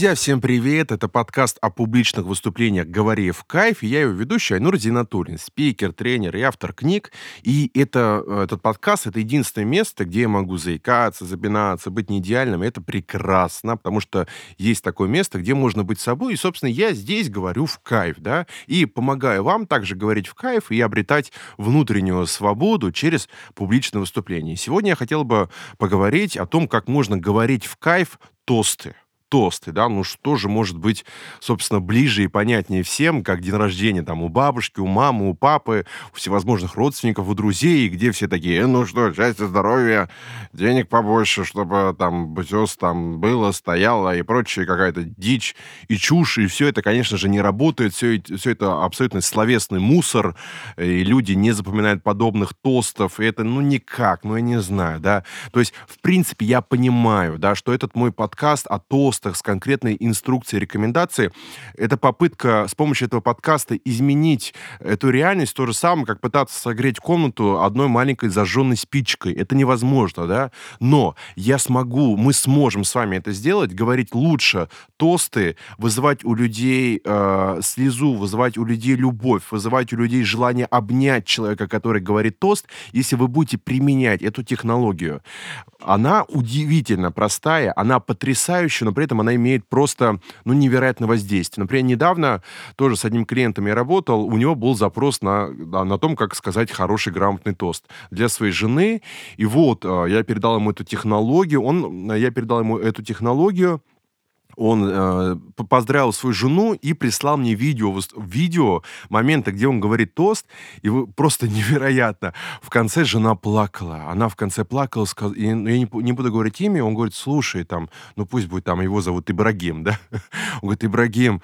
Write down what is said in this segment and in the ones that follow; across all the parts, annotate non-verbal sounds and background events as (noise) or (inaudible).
Друзья, всем привет! Это подкаст о публичных выступлениях «Говори в кайф». Я его ведущий Айнур Зинатуллин, спикер, тренер и автор книг. И это, э, этот подкаст — это единственное место, где я могу заикаться, запинаться, быть не идеальным. И это прекрасно, потому что есть такое место, где можно быть собой. И, собственно, я здесь говорю в кайф, да, и помогаю вам также говорить в кайф и обретать внутреннюю свободу через публичное выступление. Сегодня я хотел бы поговорить о том, как можно говорить в кайф тосты тосты, да, ну что же может быть, собственно, ближе и понятнее всем, как день рождения там у бабушки, у мамы, у папы, у всевозможных родственников, у друзей, где все такие, «Э, ну что, счастья, здоровья, денег побольше, чтобы там все там было, стояло и прочее, какая-то дичь и чушь, и все это, конечно же, не работает, все, это абсолютно словесный мусор, и люди не запоминают подобных тостов, и это, ну, никак, ну, я не знаю, да, то есть, в принципе, я понимаю, да, что этот мой подкаст о тостах, текстах с конкретной инструкцией, рекомендацией. Это попытка с помощью этого подкаста изменить эту реальность, то же самое, как пытаться согреть комнату одной маленькой зажженной спичкой. Это невозможно, да? Но я смогу, мы сможем с вами это сделать, говорить лучше тосты, вызывать у людей э, слезу, вызывать у людей любовь, вызывать у людей желание обнять человека, который говорит тост, если вы будете применять эту технологию. Она удивительно простая, она потрясающая, но при этом она имеет просто, ну, невероятное воздействие. Например, недавно тоже с одним клиентом я работал, у него был запрос на, на том, как сказать хороший грамотный тост для своей жены. И вот э, я передал ему эту технологию, он, я передал ему эту технологию, он э, поздравил свою жену и прислал мне видео, видео момента, где он говорит тост, и просто (laughs) невероятно. В конце жена плакала. Она в конце плакала, сказ... и, ну, я не, не буду говорить имя, он говорит, слушай, там, ну пусть будет там, его зовут Ибрагим, (laughs) да? Он говорит, Ибрагим,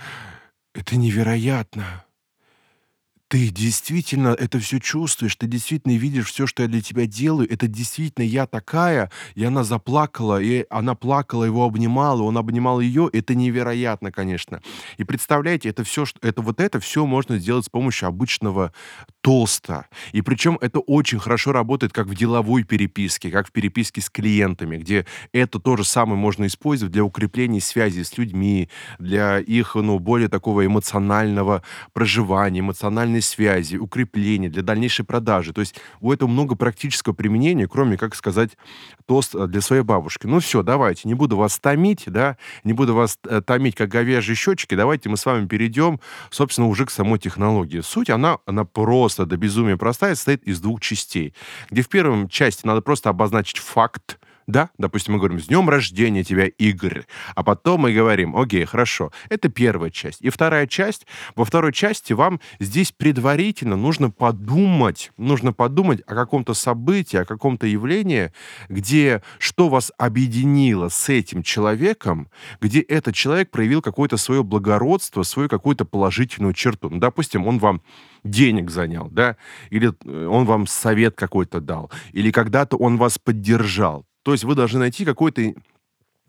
это невероятно ты действительно это все чувствуешь, ты действительно видишь все, что я для тебя делаю, это действительно я такая, и она заплакала, и она плакала, его обнимала, он обнимал ее, это невероятно, конечно. И представляете, это все, это вот это все можно сделать с помощью обычного тоста. И причем это очень хорошо работает как в деловой переписке, как в переписке с клиентами, где это то же самое можно использовать для укрепления связи с людьми, для их, ну, более такого эмоционального проживания, эмоциональной социальной связи, укрепления, для дальнейшей продажи. То есть у этого много практического применения, кроме, как сказать, тост э, для своей бабушки. Ну все, давайте, не буду вас томить, да, не буду вас э, томить, как говяжьи щечки, давайте мы с вами перейдем, собственно, уже к самой технологии. Суть, она, она просто до безумия простая, состоит из двух частей, где в первом части надо просто обозначить факт, да, допустим, мы говорим, с днем рождения тебя, Игорь. А потом мы говорим, окей, хорошо, это первая часть. И вторая часть, во второй части вам здесь предварительно нужно подумать, нужно подумать о каком-то событии, о каком-то явлении, где что вас объединило с этим человеком, где этот человек проявил какое-то свое благородство, свою какую-то положительную черту. Ну, допустим, он вам денег занял, да, или э, он вам совет какой-то дал, или когда-то он вас поддержал. То есть вы должны найти какой-то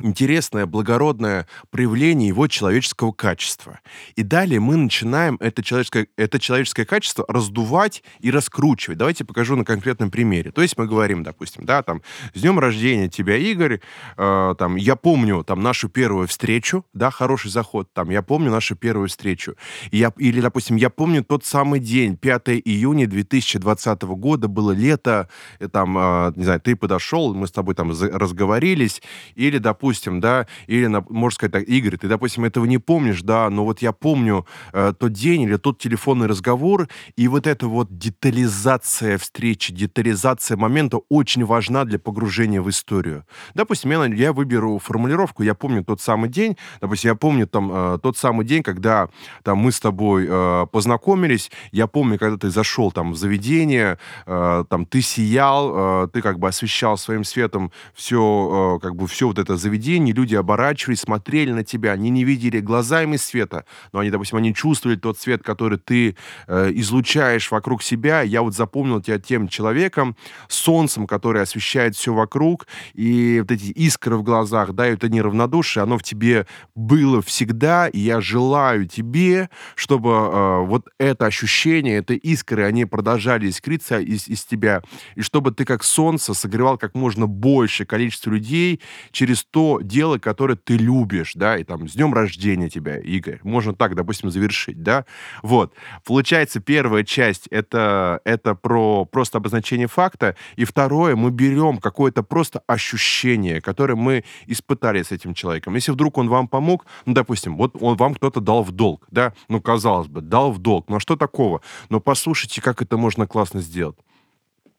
интересное, благородное проявление его человеческого качества. И далее мы начинаем это человеческое, это человеческое качество раздувать и раскручивать. Давайте покажу на конкретном примере. То есть мы говорим, допустим, да, там, с днем рождения тебя, Игорь, э, там, я помню там нашу первую встречу, да, хороший заход, там, я помню нашу первую встречу. Я, или, допустим, я помню тот самый день, 5 июня 2020 года, было лето, и, там, э, не знаю, ты подошел, мы с тобой там разговорились, или, допустим, допустим, да, или, можно сказать так, Игорь, ты, допустим, этого не помнишь, да, но вот я помню э, тот день или тот телефонный разговор, и вот эта вот детализация встречи, детализация момента очень важна для погружения в историю. Допустим, я, я выберу формулировку, я помню тот самый день, допустим, я помню там э, тот самый день, когда там мы с тобой э, познакомились, я помню, когда ты зашел там в заведение, э, там ты сиял, э, ты как бы освещал своим светом все, э, как бы все вот это заведение, заведении люди оборачивались, смотрели на тебя, они не видели глазами света, но они, допустим, они чувствовали тот свет, который ты э, излучаешь вокруг себя. Я вот запомнил тебя тем человеком, солнцем, который освещает все вокруг, и вот эти искры в глазах, да, и это неравнодушие, оно в тебе было всегда, и я желаю тебе, чтобы э, вот это ощущение, это искры, они продолжали искриться из, из тебя, и чтобы ты как солнце согревал как можно больше количество людей через то, то дело, которое ты любишь, да, и там с днем рождения тебя, Игорь. Можно так, допустим, завершить, да. Вот. Получается, первая часть это, это про просто обозначение факта, и второе, мы берем какое-то просто ощущение, которое мы испытали с этим человеком. Если вдруг он вам помог, ну, допустим, вот он вам кто-то дал в долг, да, ну, казалось бы, дал в долг, ну, а что такого? Но послушайте, как это можно классно сделать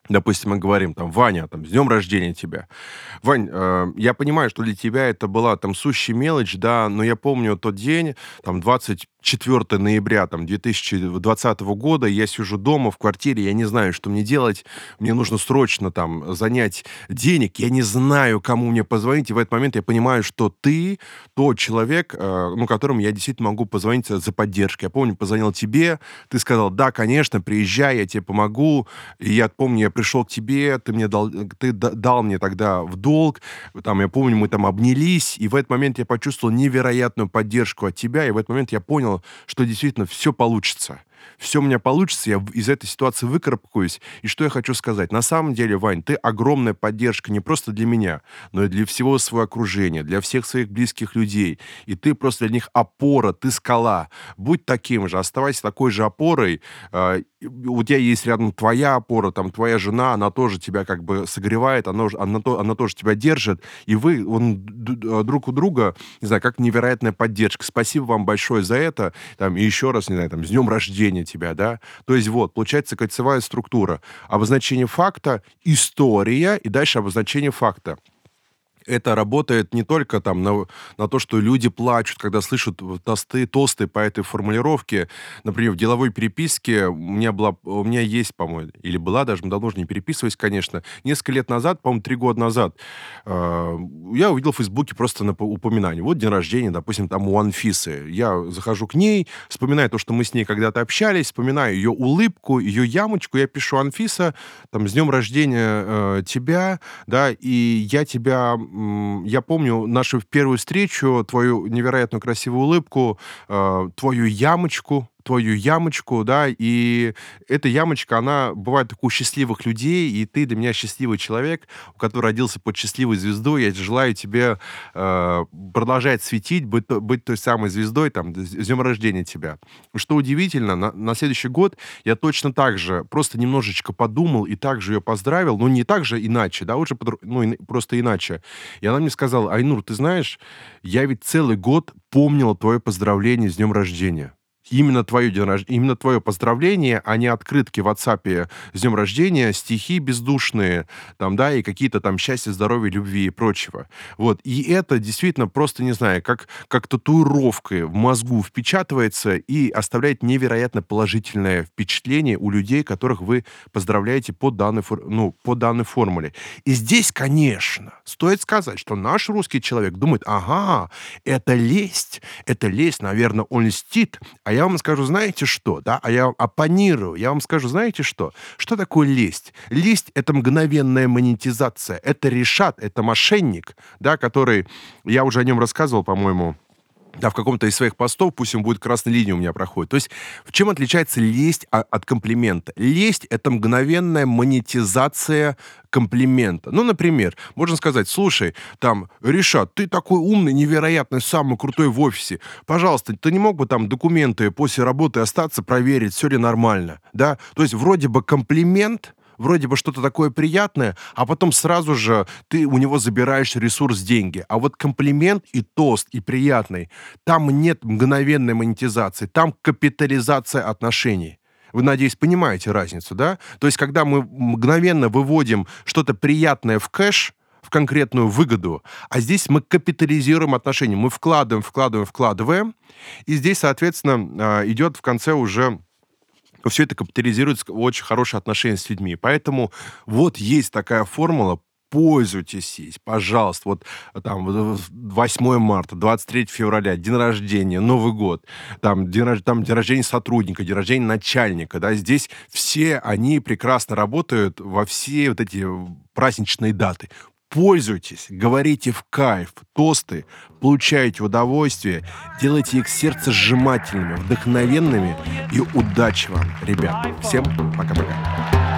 допустим, мы говорим, там, Ваня, там, с днем рождения тебя. Вань, э, я понимаю, что для тебя это была там сущая мелочь, да, но я помню тот день, там, 24 ноября, там, 2020 года, я сижу дома в квартире, я не знаю, что мне делать, мне нужно срочно, там, занять денег, я не знаю, кому мне позвонить, и в этот момент я понимаю, что ты тот человек, э, ну, которому я действительно могу позвонить за поддержкой. Я помню, позвонил тебе, ты сказал, да, конечно, приезжай, я тебе помогу, и я помню, я пришел к тебе, ты мне дал, ты дал мне тогда в долг, там, я помню, мы там обнялись, и в этот момент я почувствовал невероятную поддержку от тебя, и в этот момент я понял, что действительно все получится все у меня получится, я из этой ситуации выкарабкаюсь. И что я хочу сказать? На самом деле, Вань, ты огромная поддержка не просто для меня, но и для всего своего окружения, для всех своих близких людей. И ты просто для них опора, ты скала. Будь таким же, оставайся такой же опорой. А, у тебя есть рядом твоя опора, там твоя жена, она тоже тебя как бы согревает, она, она, она тоже тебя держит, и вы он, а, друг у друга, не знаю, как невероятная поддержка. Спасибо вам большое за это. Там, и еще раз, не знаю, там, с днем рождения тебя, да. То есть вот, получается кольцевая структура. Обозначение факта, история и дальше обозначение факта это работает не только там на, на то, что люди плачут, когда слышат тосты, тосты по этой формулировке. Например, в деловой переписке у меня, была, у меня есть, по-моему, или была даже, давно уже не переписывались, конечно, несколько лет назад, по-моему, три года назад, э, я увидел в Фейсбуке просто на упоминание. Вот день рождения, допустим, там у Анфисы. Я захожу к ней, вспоминаю то, что мы с ней когда-то общались, вспоминаю ее улыбку, ее ямочку, я пишу Анфиса, там, с днем рождения э, тебя, да, и я тебя я помню нашу первую встречу, твою невероятно красивую улыбку, э, твою ямочку, твою ямочку, да, и эта ямочка, она бывает только у счастливых людей, и ты для меня счастливый человек, который родился под счастливой звездой. Я желаю тебе э, продолжать светить, быть, быть той самой звездой, там, с днем рождения тебя. Что удивительно, на, на следующий год я точно так же просто немножечко подумал и также ее поздравил, но не так же иначе, да, уже ну, просто иначе. И она мне сказала, Айнур, ты знаешь, я ведь целый год помнила твое поздравление с днем рождения именно твое, день рож... именно твое поздравление, а не открытки в WhatsApp с днем рождения, стихи бездушные, там, да, и какие-то там счастья, здоровья, любви и прочего. Вот. И это действительно просто, не знаю, как, как татуировкой в мозгу впечатывается и оставляет невероятно положительное впечатление у людей, которых вы поздравляете по данной, ну, по данной формуле. И здесь, конечно, стоит сказать, что наш русский человек думает, ага, это лесть, это лесть, наверное, он льстит, а я вам скажу, знаете что, да, а я оппонирую, я вам скажу, знаете что, что такое лесть? Лесть — это мгновенная монетизация, это решат, это мошенник, да, который, я уже о нем рассказывал, по-моему, да, в каком-то из своих постов, пусть он будет красной линией у меня проходит. То есть в чем отличается лесть от комплимента? Лесть — это мгновенная монетизация комплимента. Ну, например, можно сказать, слушай, там, Решат, ты такой умный, невероятный, самый крутой в офисе. Пожалуйста, ты не мог бы там документы после работы остаться, проверить, все ли нормально, да? То есть вроде бы комплимент, вроде бы что-то такое приятное, а потом сразу же ты у него забираешь ресурс деньги. А вот комплимент и тост, и приятный, там нет мгновенной монетизации, там капитализация отношений. Вы, надеюсь, понимаете разницу, да? То есть, когда мы мгновенно выводим что-то приятное в кэш, в конкретную выгоду, а здесь мы капитализируем отношения, мы вкладываем, вкладываем, вкладываем, и здесь, соответственно, а, идет в конце уже все это капитализируется в очень хорошие отношения с людьми. Поэтому вот есть такая формула, пользуйтесь ей, пожалуйста. Вот там 8 марта, 23 февраля, день рождения, Новый год, там день, там день рождения сотрудника, день рождения начальника, да, здесь все они прекрасно работают во все вот эти праздничные даты. Пользуйтесь, говорите в кайф, тосты, получайте удовольствие, делайте их сердце сжимательными, вдохновенными и удачи вам, ребят. Всем пока-пока.